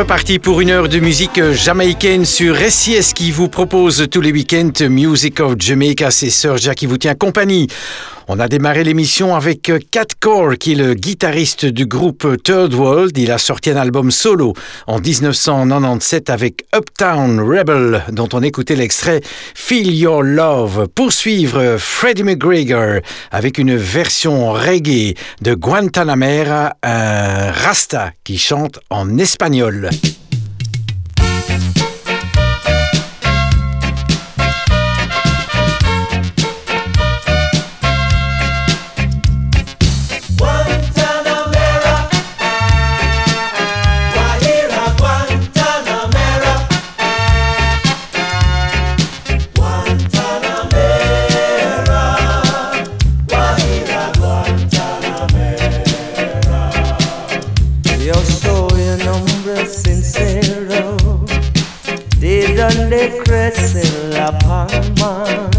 reparti pour une heure de musique jamaïcaine sur SIS qui vous propose tous les week-ends Music of Jamaica. C'est Sir qui vous tient compagnie. On a démarré l'émission avec Cat Core, qui est le guitariste du groupe Third World. Il a sorti un album solo en 1997 avec Uptown Rebel, dont on écoutait l'extrait Feel Your Love. Poursuivre Freddie McGregor avec une version reggae de Guantanamera, un Rasta qui chante en espagnol. 吗？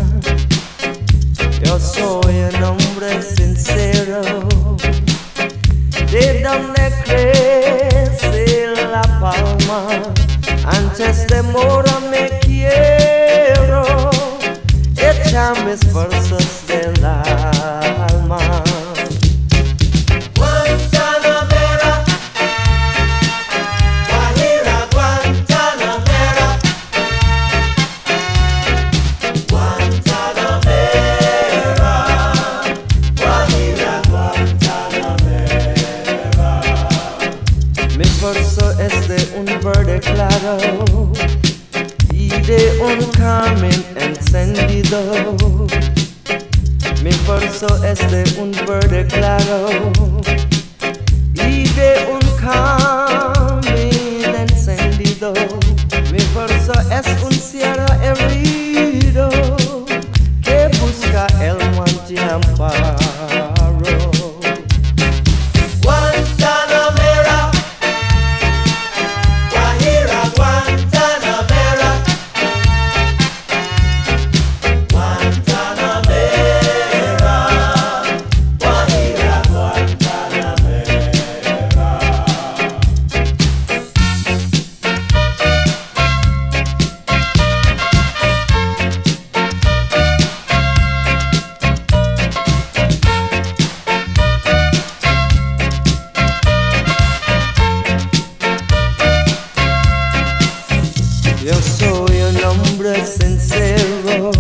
el hombre sincero,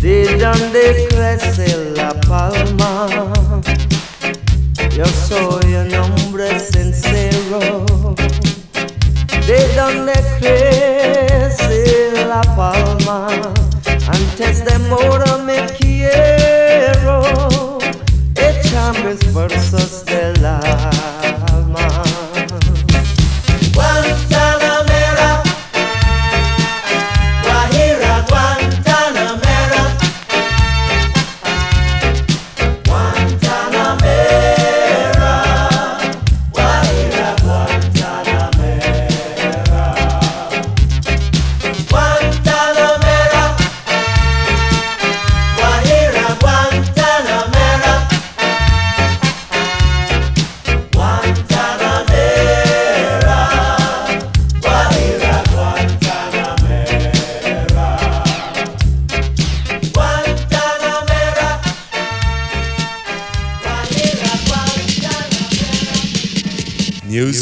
de donde crece la palma. Yo soy un hombre sincero, de donde crece la palma. Antes de morir me quiero echar mis versos de la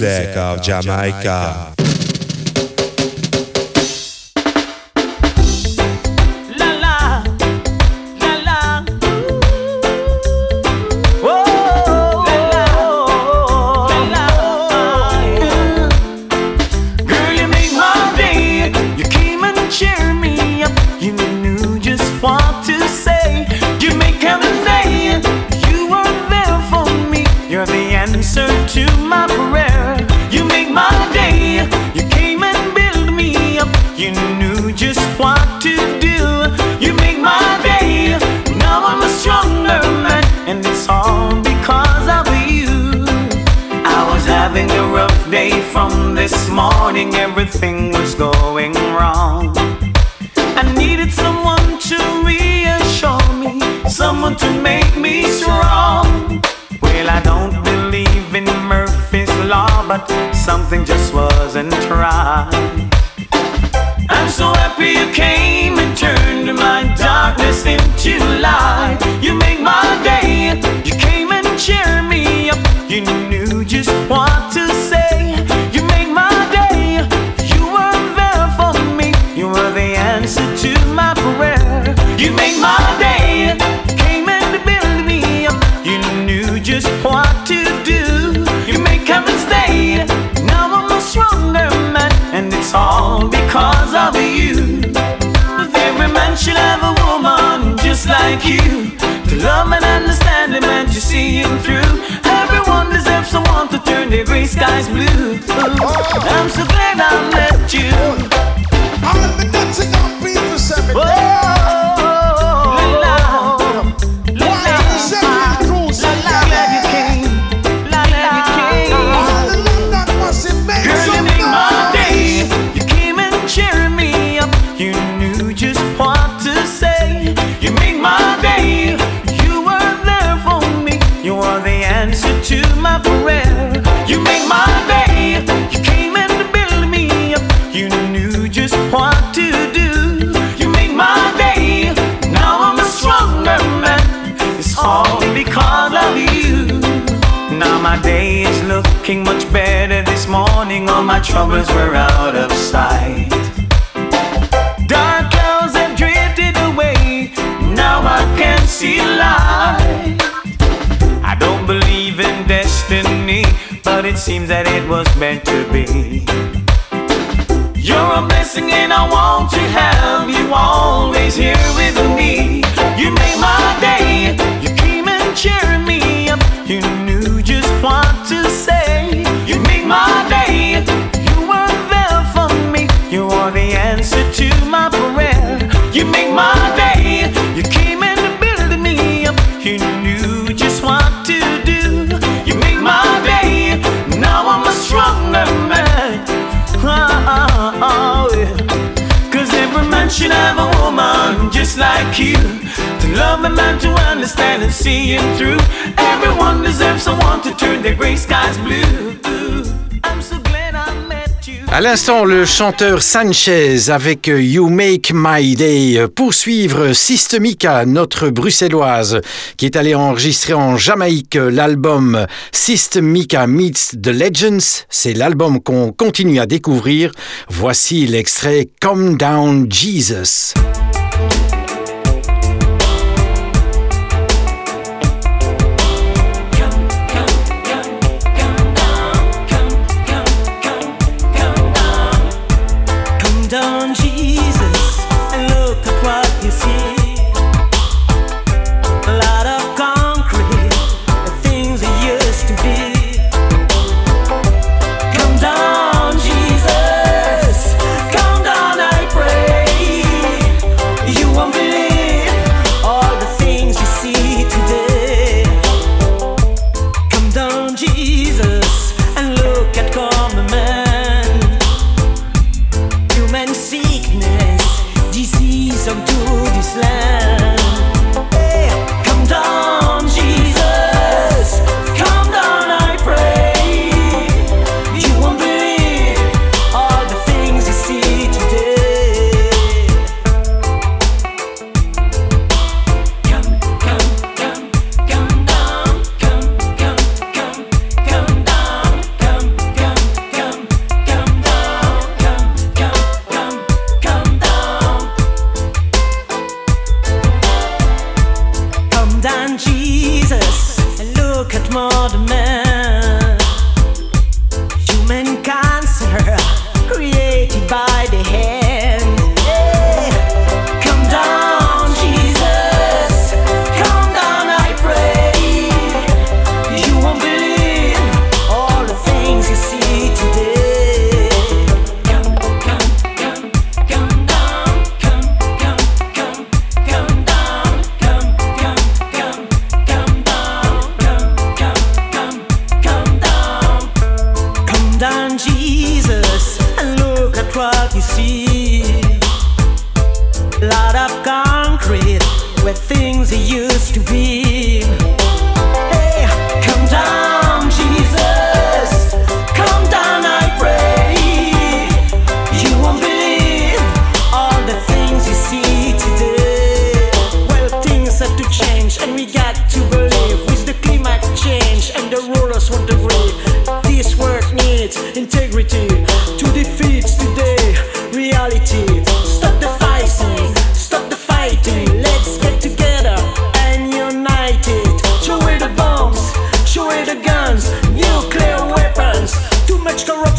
music of Jamaica. Everything was going wrong. I needed someone to reassure me, someone to make me strong. Well, I don't believe in Murphy's Law, but something just wasn't right. I'm so happy you came and turned my darkness into light. You make my day. You came and cheered me up. You knew just what to say. You make my day. You were there for me. You were the answer to my prayer. You make my day. Came and built me up. You knew just what to do. You make heaven stay. Now I'm a stronger man, and it's all because of you. Every man should have a woman just like you to love and understand him and to see him through. Someone to turn the gray skies blue. I'm so glad I met you. Looking much better this morning. All my troubles were out of sight. Dark clouds have drifted away. Now I can see light. I don't believe in destiny, but it seems that it was meant to be. You're a blessing and I want to have you always here with me. You made my day. Should have a woman just like you? To love a man, to understand and see him through. Everyone deserves someone to turn their gray skies blue. I'm so À l'instant, le chanteur Sanchez avec You Make My Day. Pour suivre Systemica, notre bruxelloise, qui est allée enregistrer en Jamaïque l'album Systemica Meets the Legends. C'est l'album qu'on continue à découvrir. Voici l'extrait Come Down Jesus.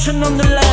on the line.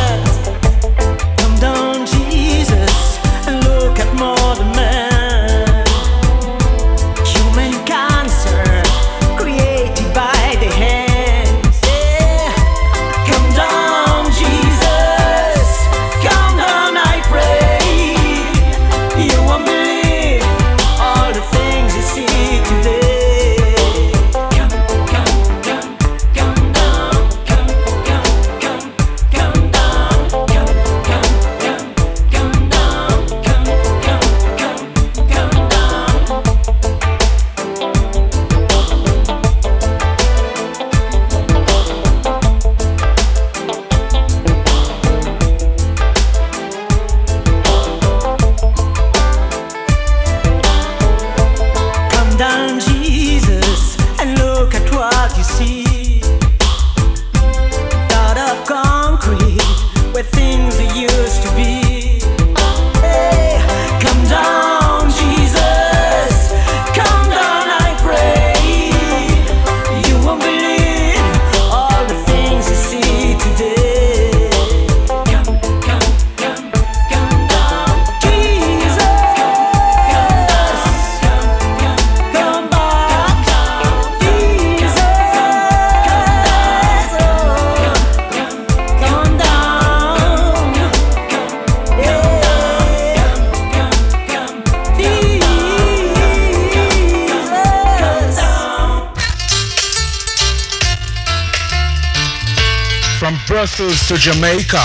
Jamaica.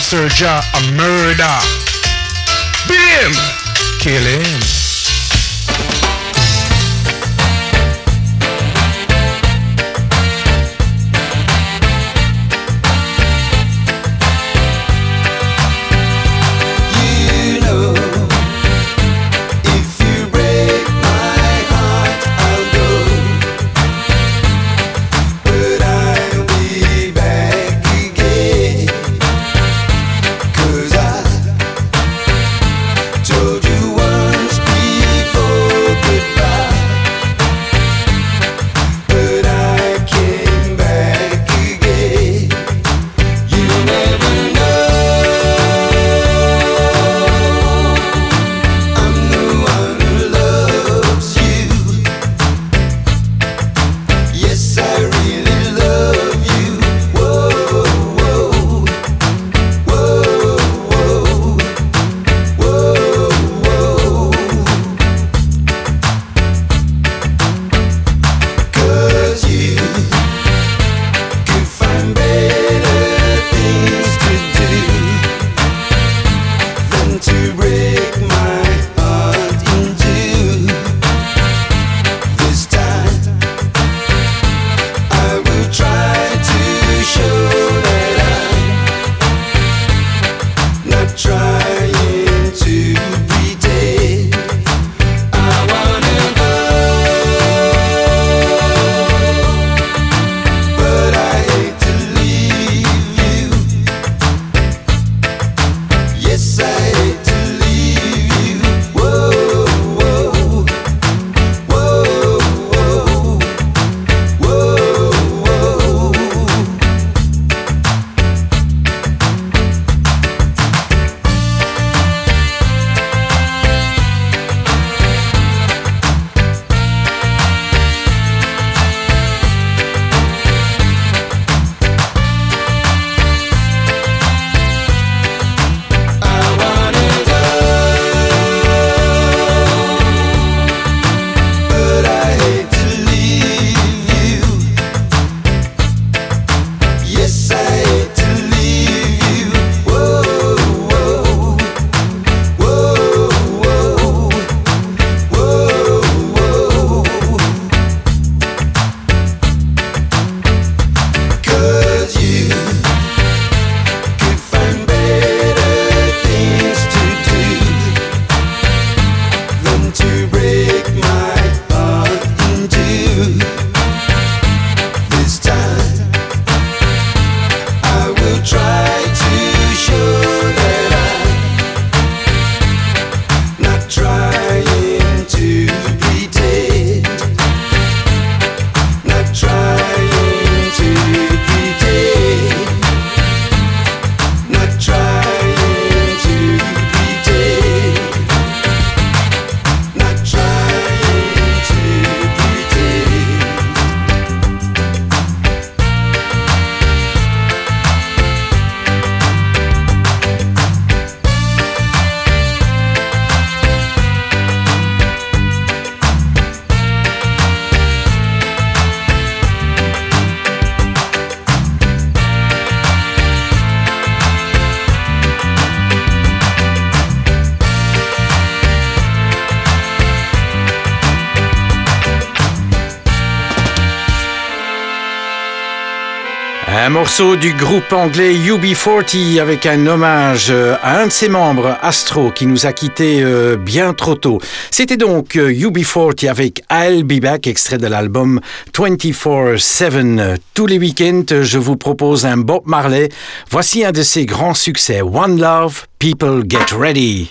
Serja a murder. Beat him. Kill him. Un morceau du groupe anglais UB40 avec un hommage à un de ses membres, Astro, qui nous a quittés euh, bien trop tôt. C'était donc UB40 euh, avec I'll Be Back, extrait de l'album 24-7. Tous les week-ends, je vous propose un Bob Marley. Voici un de ses grands succès, One Love, People Get Ready.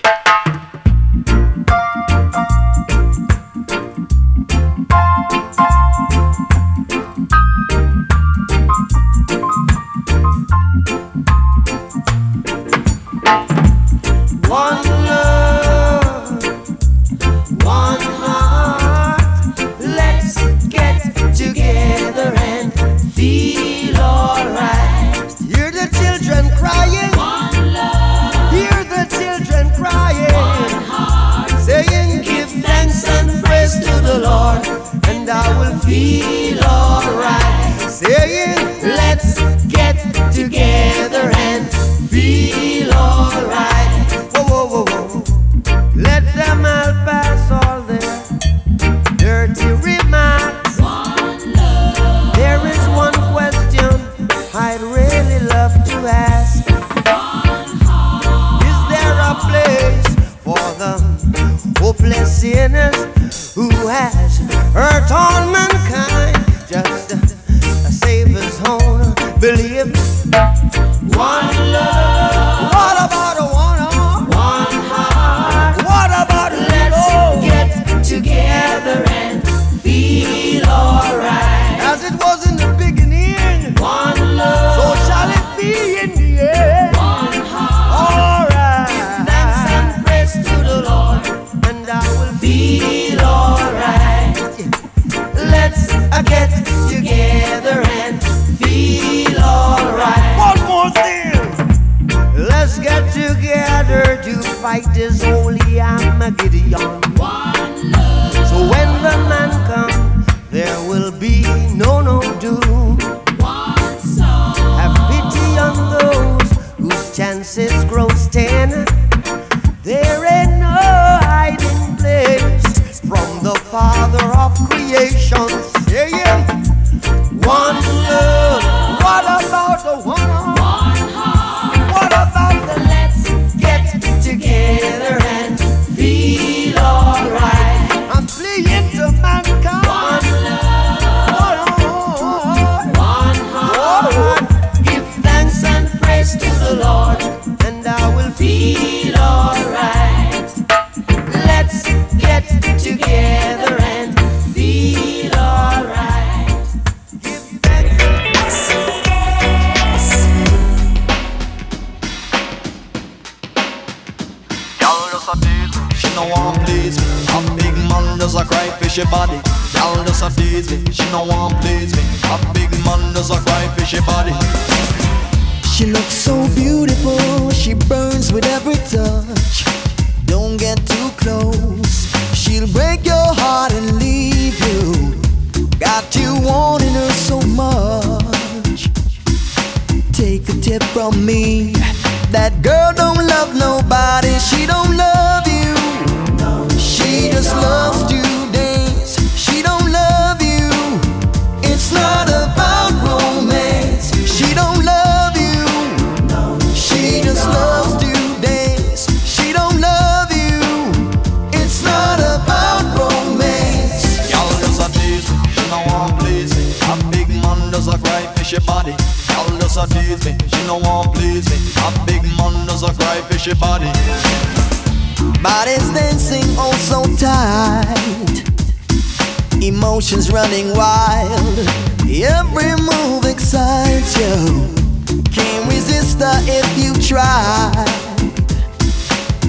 Imagination's running wild. Every move excites you. Can't resist her if you try.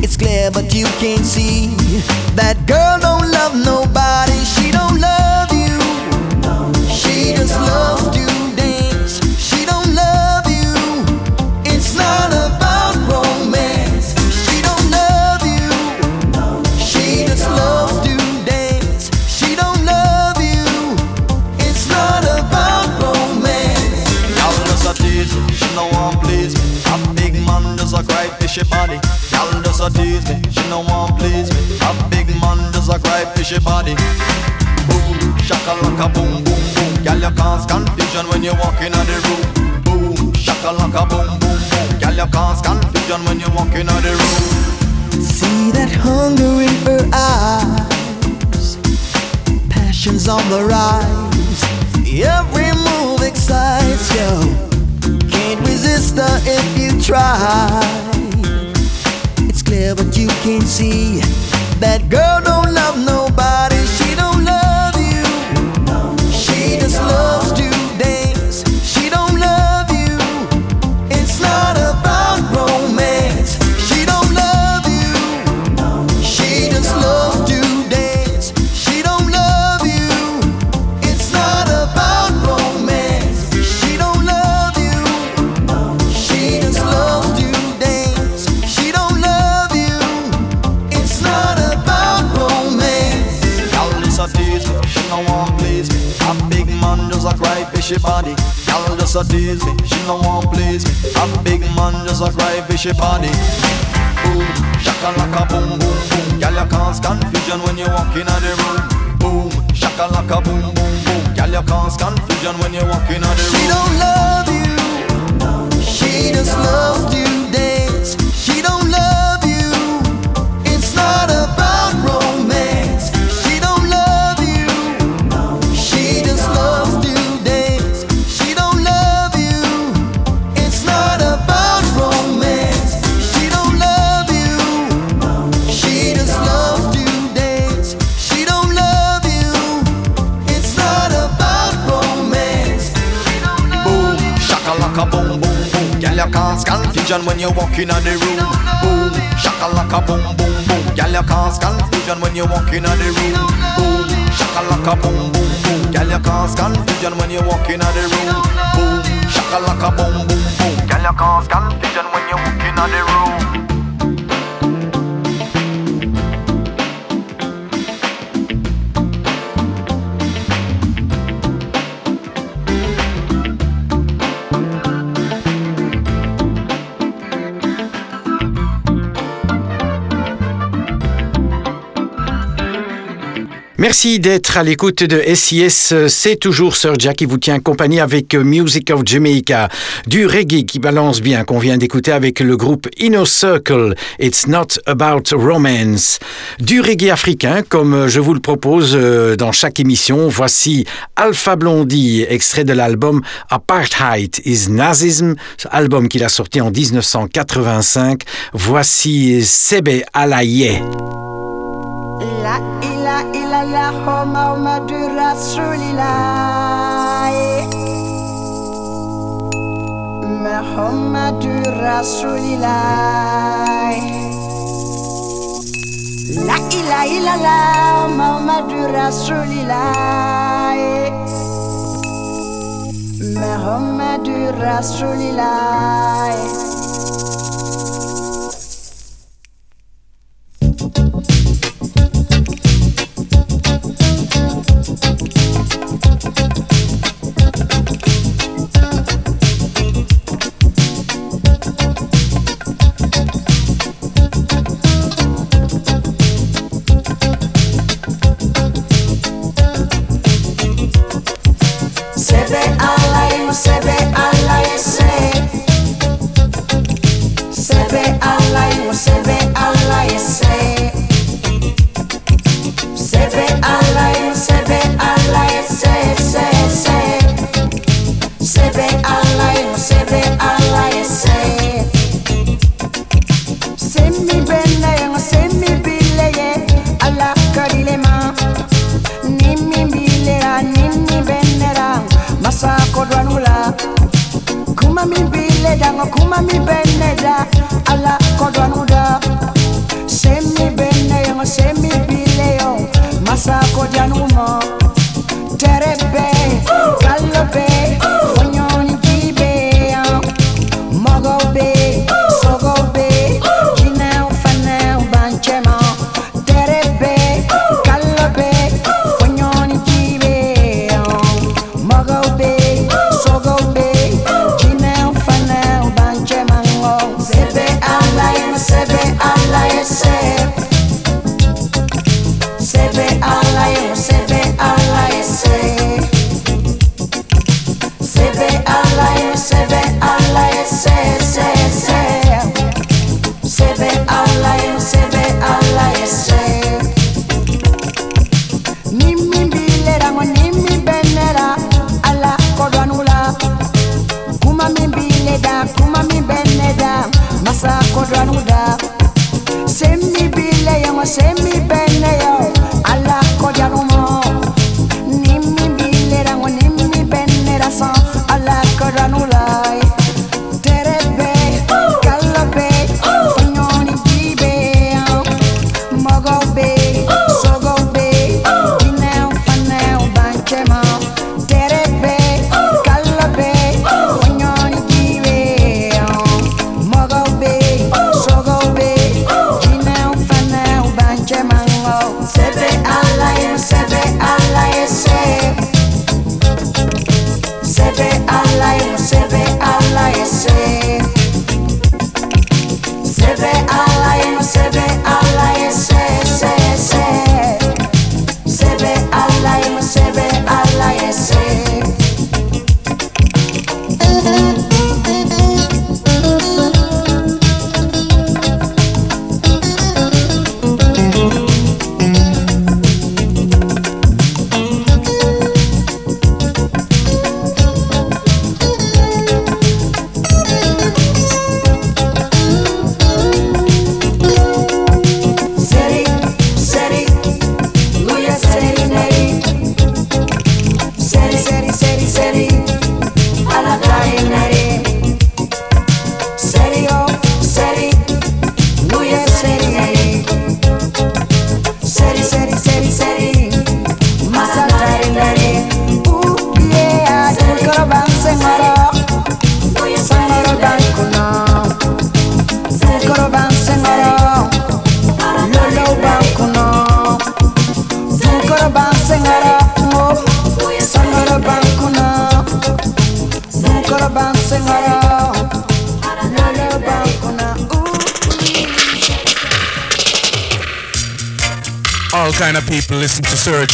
It's clear, but you can't see that girl don't love nobody. She don't she body. Gal does a tease me, she no one please me. A big man does a cry for she body. Boom, shackle like a boom, boom, boom. Gal you cause confusion when you walk in the room. Boom, shackle like a boom, boom, boom. Gal you cause confusion when you walk in the room. See that hunger in her eyes, passions on the rise. Every move excites you. Can't resist her if you try clear, but you can't see. That girl don't love nobody. She a cry. Boom, shaka like a boom boom boom. Girl, you cause confusion when you walk in the room. Boom, shaka like a boom boom boom. Girl, you cause confusion when you walk in the room. Confusion when you walk in the room. Boom, shaka like a boom boom boom. Girl, you cause confusion when you walk in the room. Boom, shaka like a boom boom boom. Girl, you cause confusion when you walk in the room. Boom, shaka like a boom boom boom. Girl, you cause confusion when you walk in the room. Merci d'être à l'écoute de SIS. C'est toujours Sir Jack qui vous tient compagnie avec Music of Jamaica. Du reggae qui balance bien qu'on vient d'écouter avec le groupe Inner Circle. It's not about romance. Du reggae africain comme je vous le propose euh, dans chaque émission. Voici Alpha Blondie, extrait de l'album Apartheid is Nazism, album qu'il a sorti en 1985. Voici Sebe Alaye. La ilaha illallah Muhammadur Rasulillah Muhammadur Rasulillah La eh. ilaha eh. illallah Muhammadur Rasulillah eh. Muhammadur Rasulillah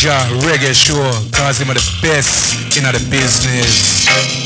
Ninja Reggae Show, cause him are the best in the business.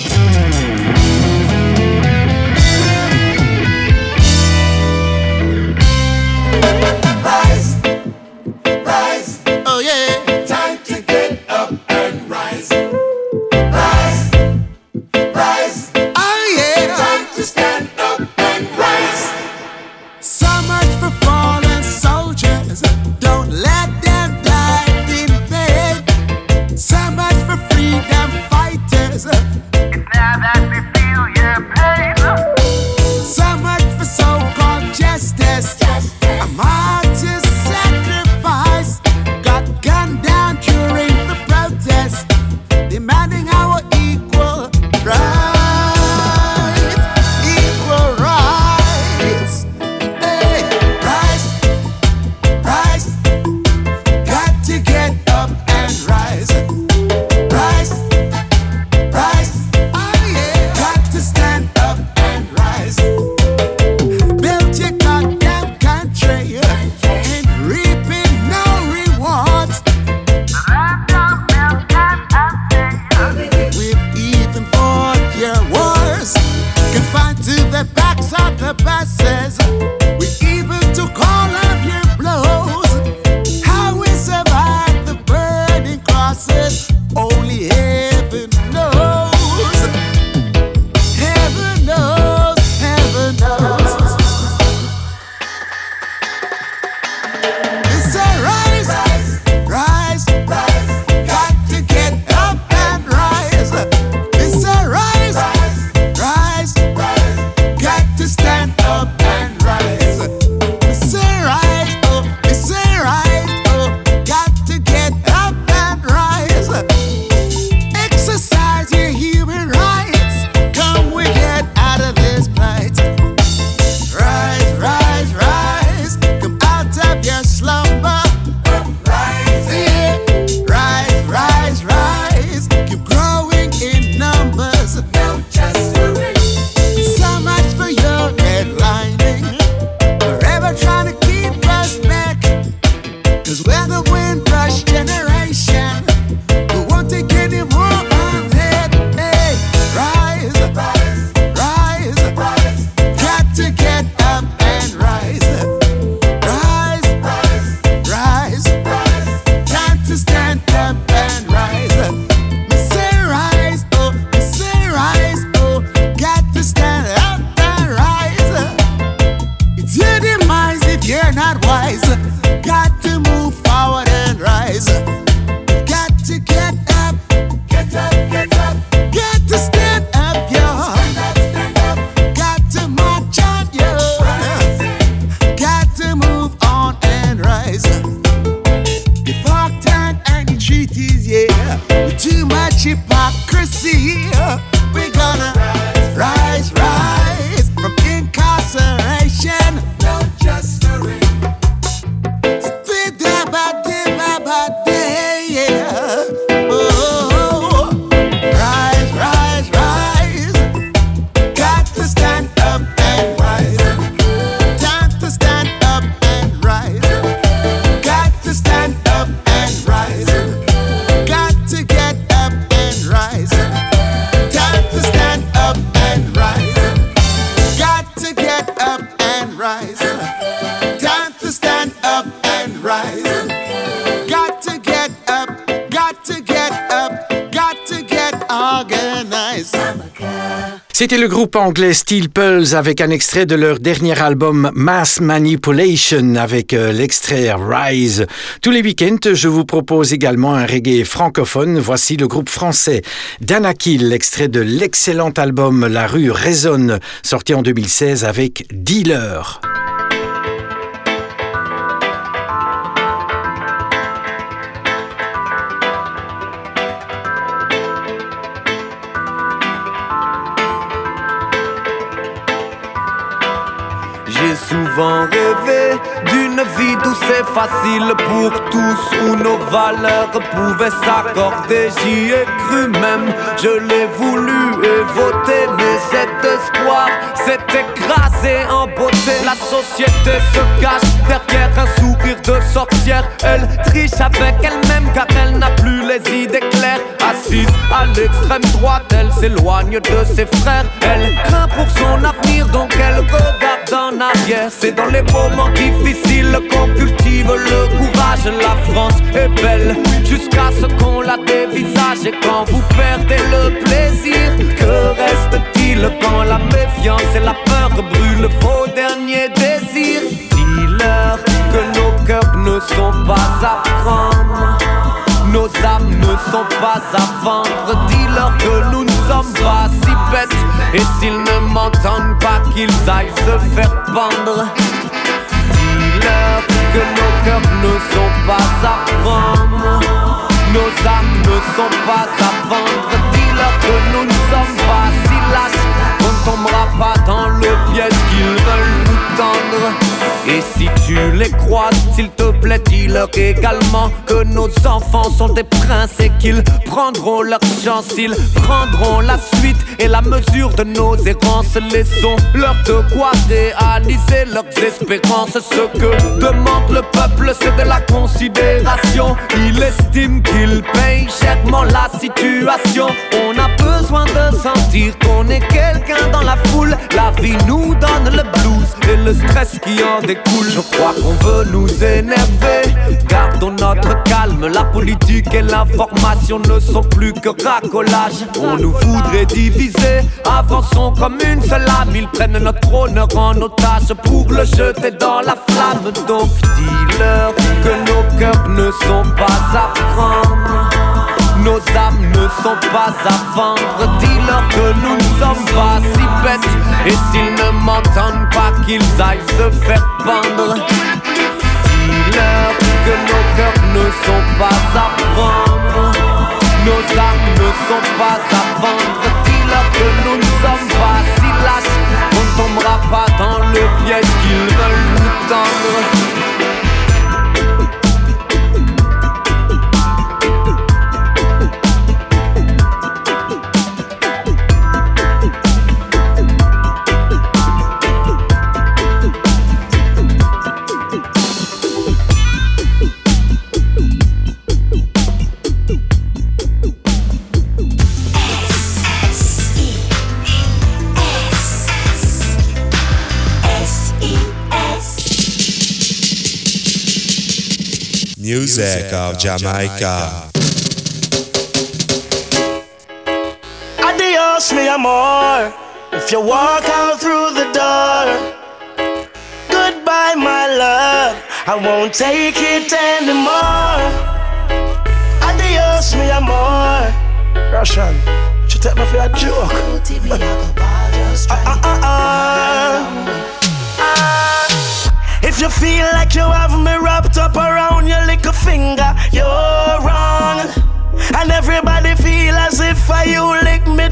anglais Steel Pulse avec un extrait de leur dernier album Mass Manipulation avec euh, l'extrait Rise. Tous les week-ends, je vous propose également un reggae francophone. Voici le groupe français Danakil, extrait de l'excellent album La rue résonne, sorti en 2016 avec Dealer. souvent rêvé d'une vie douce et facile pour tous, où nos valeurs pouvaient s'accorder. J'y ai cru même, je l'ai voulu et voté, mais cet espoir s'est écrasé. La société se cache derrière un sourire de sorcière. Elle triche avec elle-même car elle n'a plus les idées claires. Assise à l'extrême droite, elle s'éloigne de ses frères. Elle craint pour son avenir, donc elle regarde en arrière. C'est dans les moments difficiles qu'on cultive le courage. La France est belle jusqu'à ce qu'on la dévisage. Et quand vous perdez le plaisir, que reste-t-il quand la méfiance et la peur brûlent vos derniers désirs? Dis-leur que nos cœurs ne sont pas à prendre. Nos âmes ne sont pas à vendre. Dis-leur que nous ne sommes pas si bêtes. Et s'ils ne m'entendent pas, qu'ils aillent se faire pendre. Dis-leur que nos cœurs ne sont pas à prendre. Nos âmes ne sont pas à vendre. Dis-leur que nous ne sommes pas si lâches. On tombera pas dans le piège qu'ils veulent nous tendre. Et si tu les croises, s'il te plaît, dis-leur également que nos enfants sont des princes et qu'ils prendront leur chance. Ils prendront la suite et la mesure de nos errances. Laissons-leur de quoi réaliser leurs espérances. Ce que demande le peuple, c'est de la considération. Il estime qu'il paye chèrement la situation. On a besoin de sentir qu'on est quelqu'un dans la foule. La vie nous donne le blues et le stress qui en découle. Je crois qu'on veut nous énerver. Gardons notre calme. La politique et l'information ne sont plus que racolage. On nous voudrait diviser. Avançons comme une seule âme. Ils prennent notre honneur en otage pour le jeter dans la flamme. Donc dis-leur que nos cœurs ne sont pas à prendre. Nos âmes ne sont pas à vendre. Dis-leur que nous ne sommes pas si bêtes. Et s'ils ne m'entendent pas, qu'ils aillent se faire pendre. Dis-leur que nos cœurs ne sont pas à prendre. Nos âmes ne sont pas à vendre. Dis-leur que nous ne sommes pas si lâches. On ne tombera pas dans le piège qu'ils veulent nous tendre. Music of Jamaica. Adios, mi amor. If you walk out through the door, goodbye, my love. I won't take it anymore. Adios, mi amor. Russian, you take me for a joke. Ah, ah, ah, ah. If you feel like you have me wrapped up around your little finger, you're wrong. And everybody feel as if I you lick me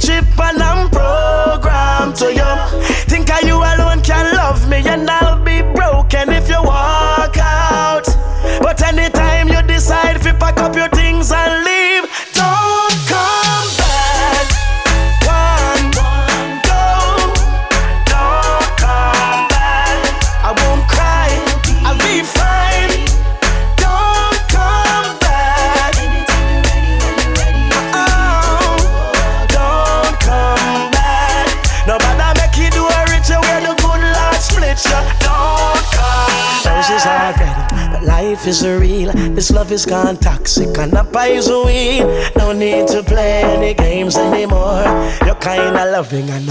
gone toxic and the poison weed. No need to play any games anymore. You're kinda loving and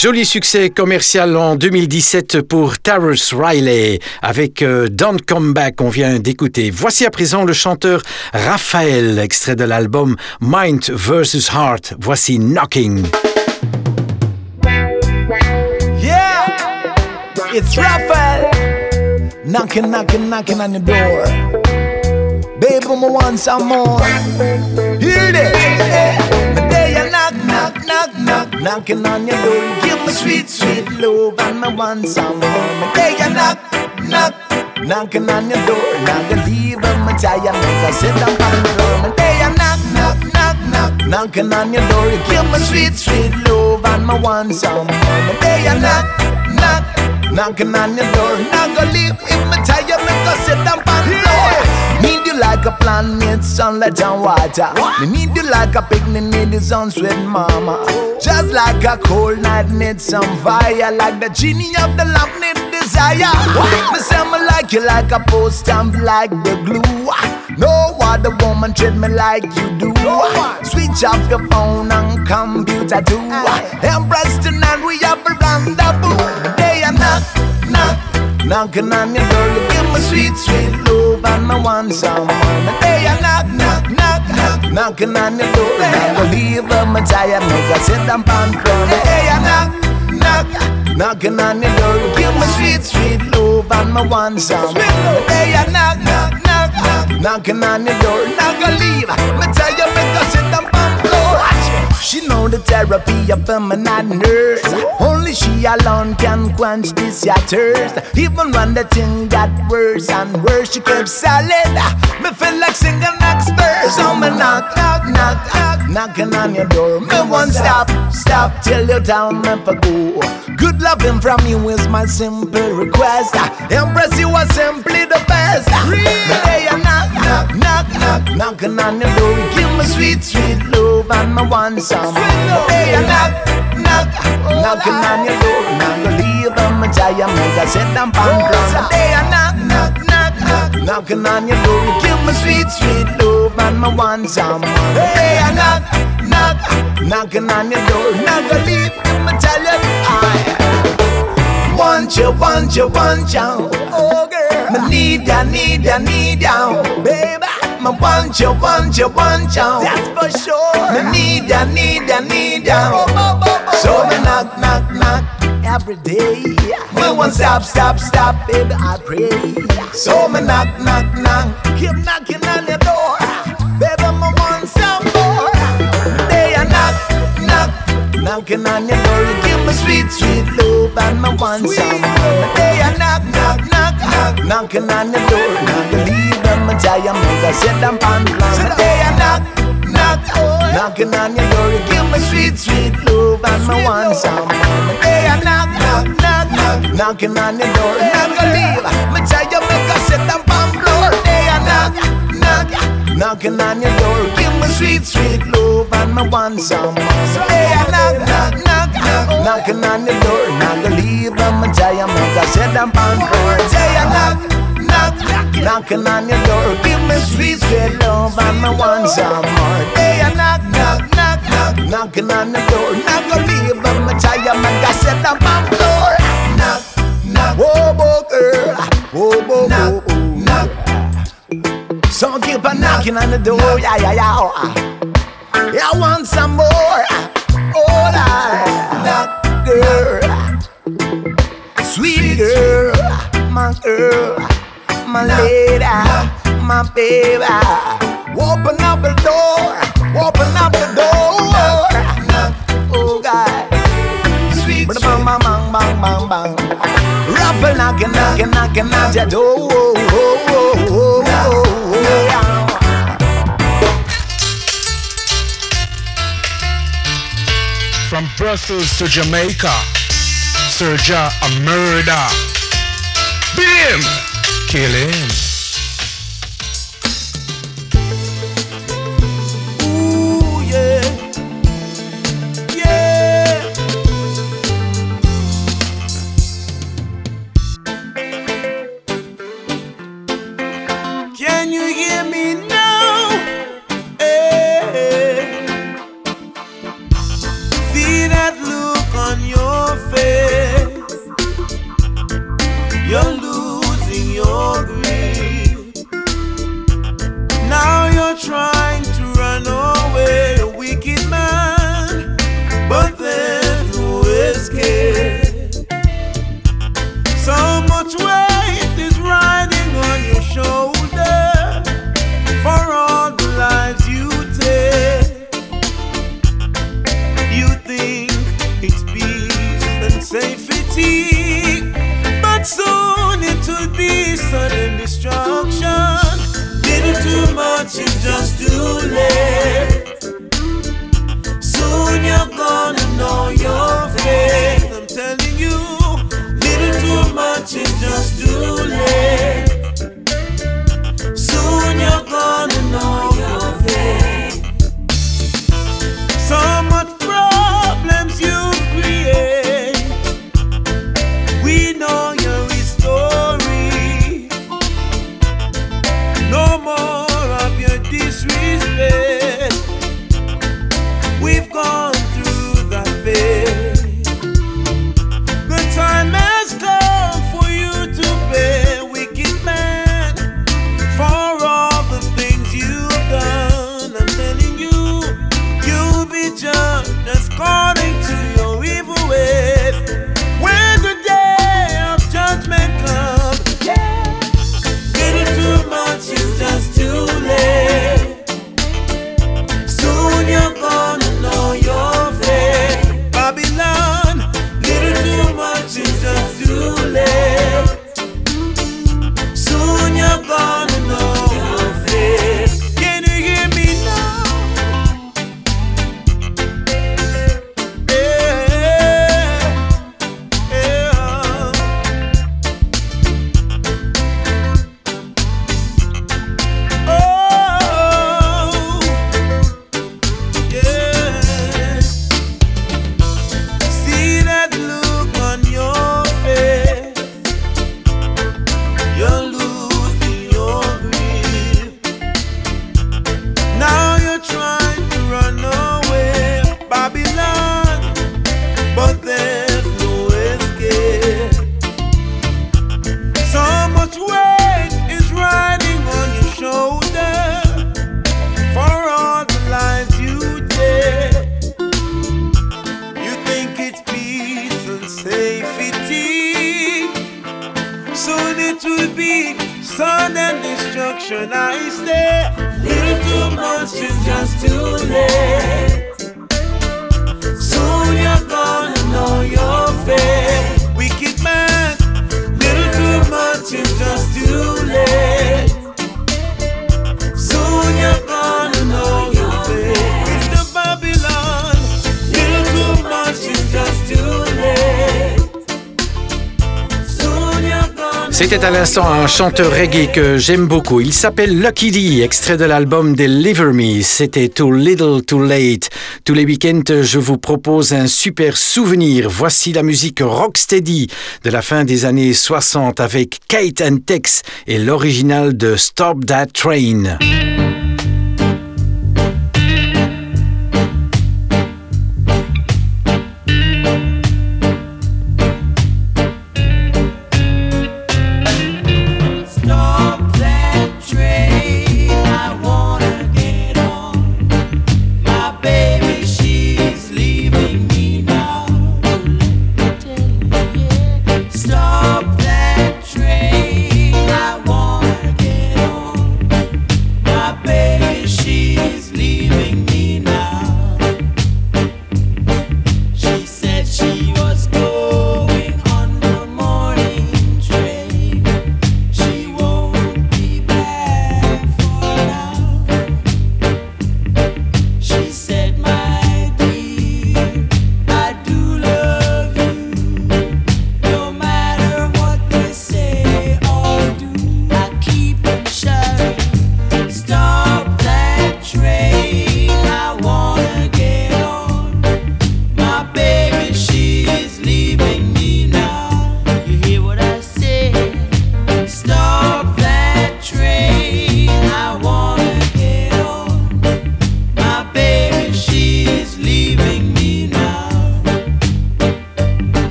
Joli succès commercial en 2017 pour Tarrus Riley avec euh, Don't Come Back, on vient d'écouter. Voici à présent le chanteur Raphaël, extrait de l'album Mind vs Heart. Voici Knocking. Yeah, it's Raphael. Knocking, knocking, knocking on the door. Baby, me want some more. Hear this. Knock, knock, knock, knocking on your door. Give me sweet, sweet love, and me want some more. My day you knock, knock, knocking on your door. Not gonna leave, I'm tired, make I sit down on the floor. My day you knock, knock, knock, knock, knocking on your door. Give me sweet, sweet love, and me want some more. My day you knock, knock. Knocking on your door, not gonna leave if me tired, make us sit down on the floor. Need you like a plant need sunlight and water. Me need you like a picnic need the sun sweet mama. Just like a cold night need some fire, like the genie of the lamp need desire. Me say me like you like a post stamp, like the glue. No other woman treat me like you do. Switch off your phone and computer too. Embrace tonight, we have a rendezvous. And knock, knock, knocking on your door. You give me sweet, sweet love and me want some more. Me day and knock, knock, knock, knock, knocking on your door. I believe I'm tired, make I sit down and cry. Me day and knock, knock, knocking on your door. You give me sweet, sweet love and me want some more. Me day and knock, knock, knock, knock, knocking on your door. Not gonna leave. Me tell you, make I sit down and. She know the therapy of feminine nurse. Only she alone can quench this your thirst. Even when the thing got worse and worse, she kept solid. Me feel like singing next verse. So me knock, knock, knock, knock, knocking on your door. Me won't stop, stop till you tell me for go. Good loving from you is my simple request. Embrace you are simply the best. Me knock, knock, knock, knock, knocking on your door. Give me sweet, sweet love and me want some. Hey, I knock, knock, knocking on your door. Not gonna leave I tell you, make I sit down on ground. Hey, I knock, knock, knock, knock, knocking on your door. Give me sweet, sweet love and me want some. Hey, I knock, knock, knocking on your door. Not gonna leave I tell I want you, want you, want you. Oh, girl, me need ya, need ya, need ya, baby. Me want you, want you, want you. That's for sure. Me need ya, need ya, need ya. Oh, oh, oh, so me knock, knock, knock every day. Me won't stop, stop, stop, baby. I pray. So me knock, knock, knock. Keep knocking on your door, baby. Me want some more. Day I knock, knock, knocking on your door. You give me sweet, sweet love and me want some more. Day I knock, knock, knock, knock, knocking on your door. Not believe them, I tell you, make I sit down on the ground. Day I knock, knock, knocking on your door. You give me sweet, sweet love and me want some I knock, knock, knock, knock, knocking on your door. Not leave, me tell you, make I sit down on the floor. Day I knock, knock, knocking on your door. Give me sweet, sweet love and me want some. So hey, I knock, knock, knock, knock, knocking on your door. Not gonna me tell you, make knocking on your door. Give me sweet, sweet love and me want some more. Hey, I knock, knock, knock, knock, knocking on the door. Not gonna leave, me tell you, make I sit down on floor. Knock, knock, whoa, whoa, girl, whoa, whoa, whoa, whoa. knock. So keep on knocking on the door, yeah, yeah, yeah. Yeah, I want some more. Oh, Lord, knock, girl, sweet girl, my girl, my lady, my baby. Open up the door, open up the door. Oh God, sweet, sweet. bang bang bang bang bang. Rapping, knocking, knocking, knocking at your door. Oh, oh, oh, oh, oh, yeah. From Brussels to Jamaica, Serja a murder. Bim! Him, À l'instant un chanteur reggae que j'aime beaucoup. Il s'appelle Lucky D, extrait de l'album Deliver Me. C'était Too Little Too Late. Tous les week-ends, je vous propose un super souvenir. Voici la musique rocksteady de la fin des années 60 avec Kate and Tex et l'original de Stop That Train.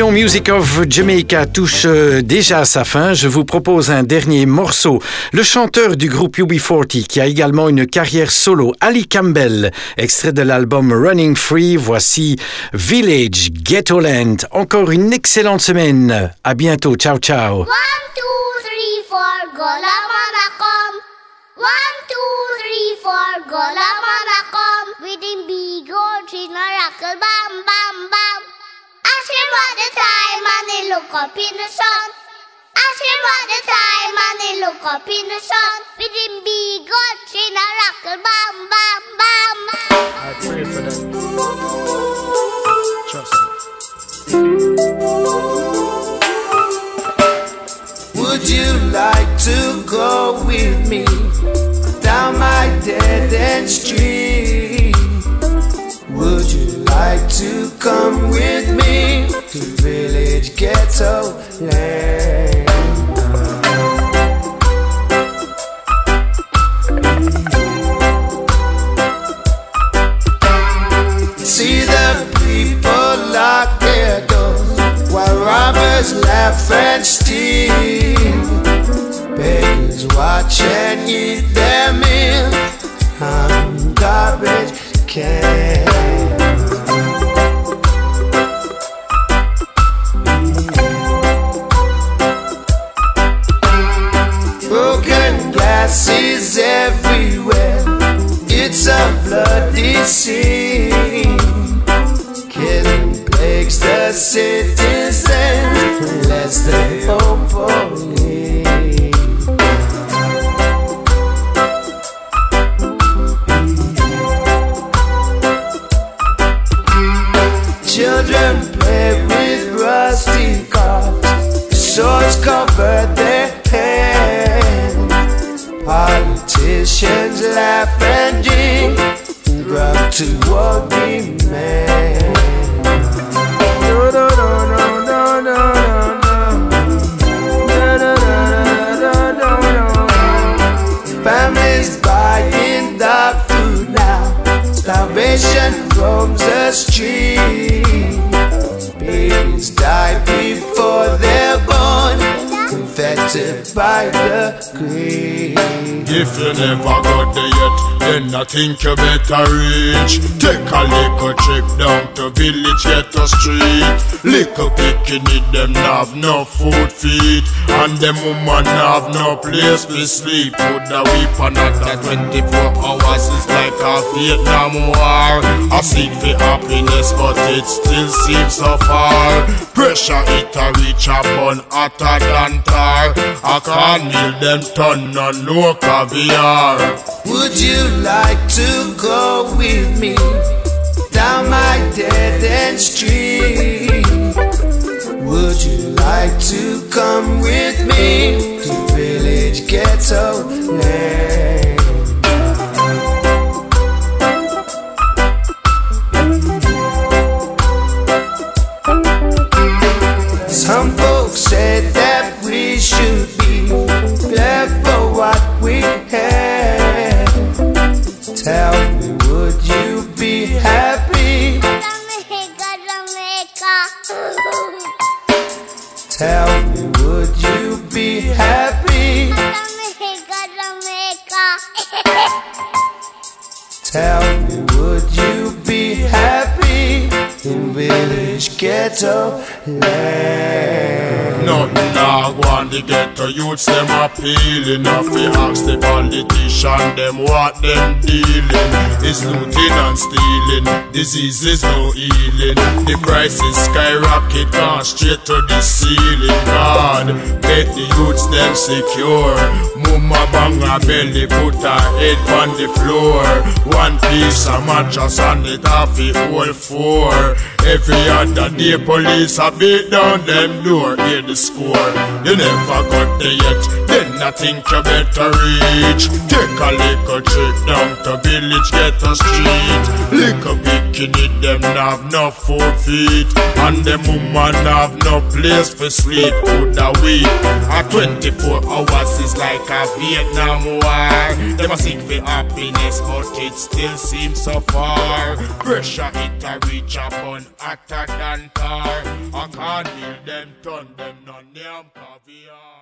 Émission Music of Jamaica touche euh, déjà à sa fin. Je vous propose un dernier morceau. Le chanteur du groupe UB40, qui a également une carrière solo, Ali Campbell, extrait de l'album Running Free, voici Village Ghetto Land. Encore une excellente semaine. À bientôt. Ciao, ciao. One, two, three, four, go la. One, two, three, four, go la miracle, bam, bam, bam. Ask him what the time and he look up in the sun. Ask him what the and he look up in the sun. With him big old tree, miracle, bam, bam, bam. I pray for them. Trust Would you like to go with me down my dead end street? Like to come with me to village ghetto land? See the people lock their doors while robbers laugh and steal. Beggars watch and eat their meal on garbage can. Glasses everywhere. It's a bloody scene. Killing plagues the citizens unless they openly. A demand. No, no, no, no, no, no, no. Families buying dog food now. Starvation roams the street. Babies die before they're born. Infected by the greed. If you never got there yet, then I think you better reach. Take a little trip down to village ghetto street. Little picking them have no food feed, and them woman have no place to sleep. Put a weapon on that 24 hours is like a Vietnam war. I seek for happiness, but it still seems so far. Pressure it a reach a bun hotter than tar. I can't kneel them turn on no caviar. Would you like to go with me down my dead end street? Would you like to come with me to village ghetto the ghetto youths them appealing. If we ask the politician them what them dealing. Is looting and stealing. Disease is no healing. The prices skyrocket gone straight to the ceiling. God, make the youths them secure. Mama bang a belly, put her head on the floor. One piece of mattress and it off the whole four. Every other day police a beat down them door. Hear the score. You never got there yet. Then I think you better reach. Take a little trip down to village, get a street. Little bikini, them have no four feet. And them woman have no place for sleep. Could a week. A 24 hours is like a Vietnam war. Them a seek for happiness, but it still seems so far. Pressure it a reach upon hotter than tar. I can't heal them, turn them non-name caviar.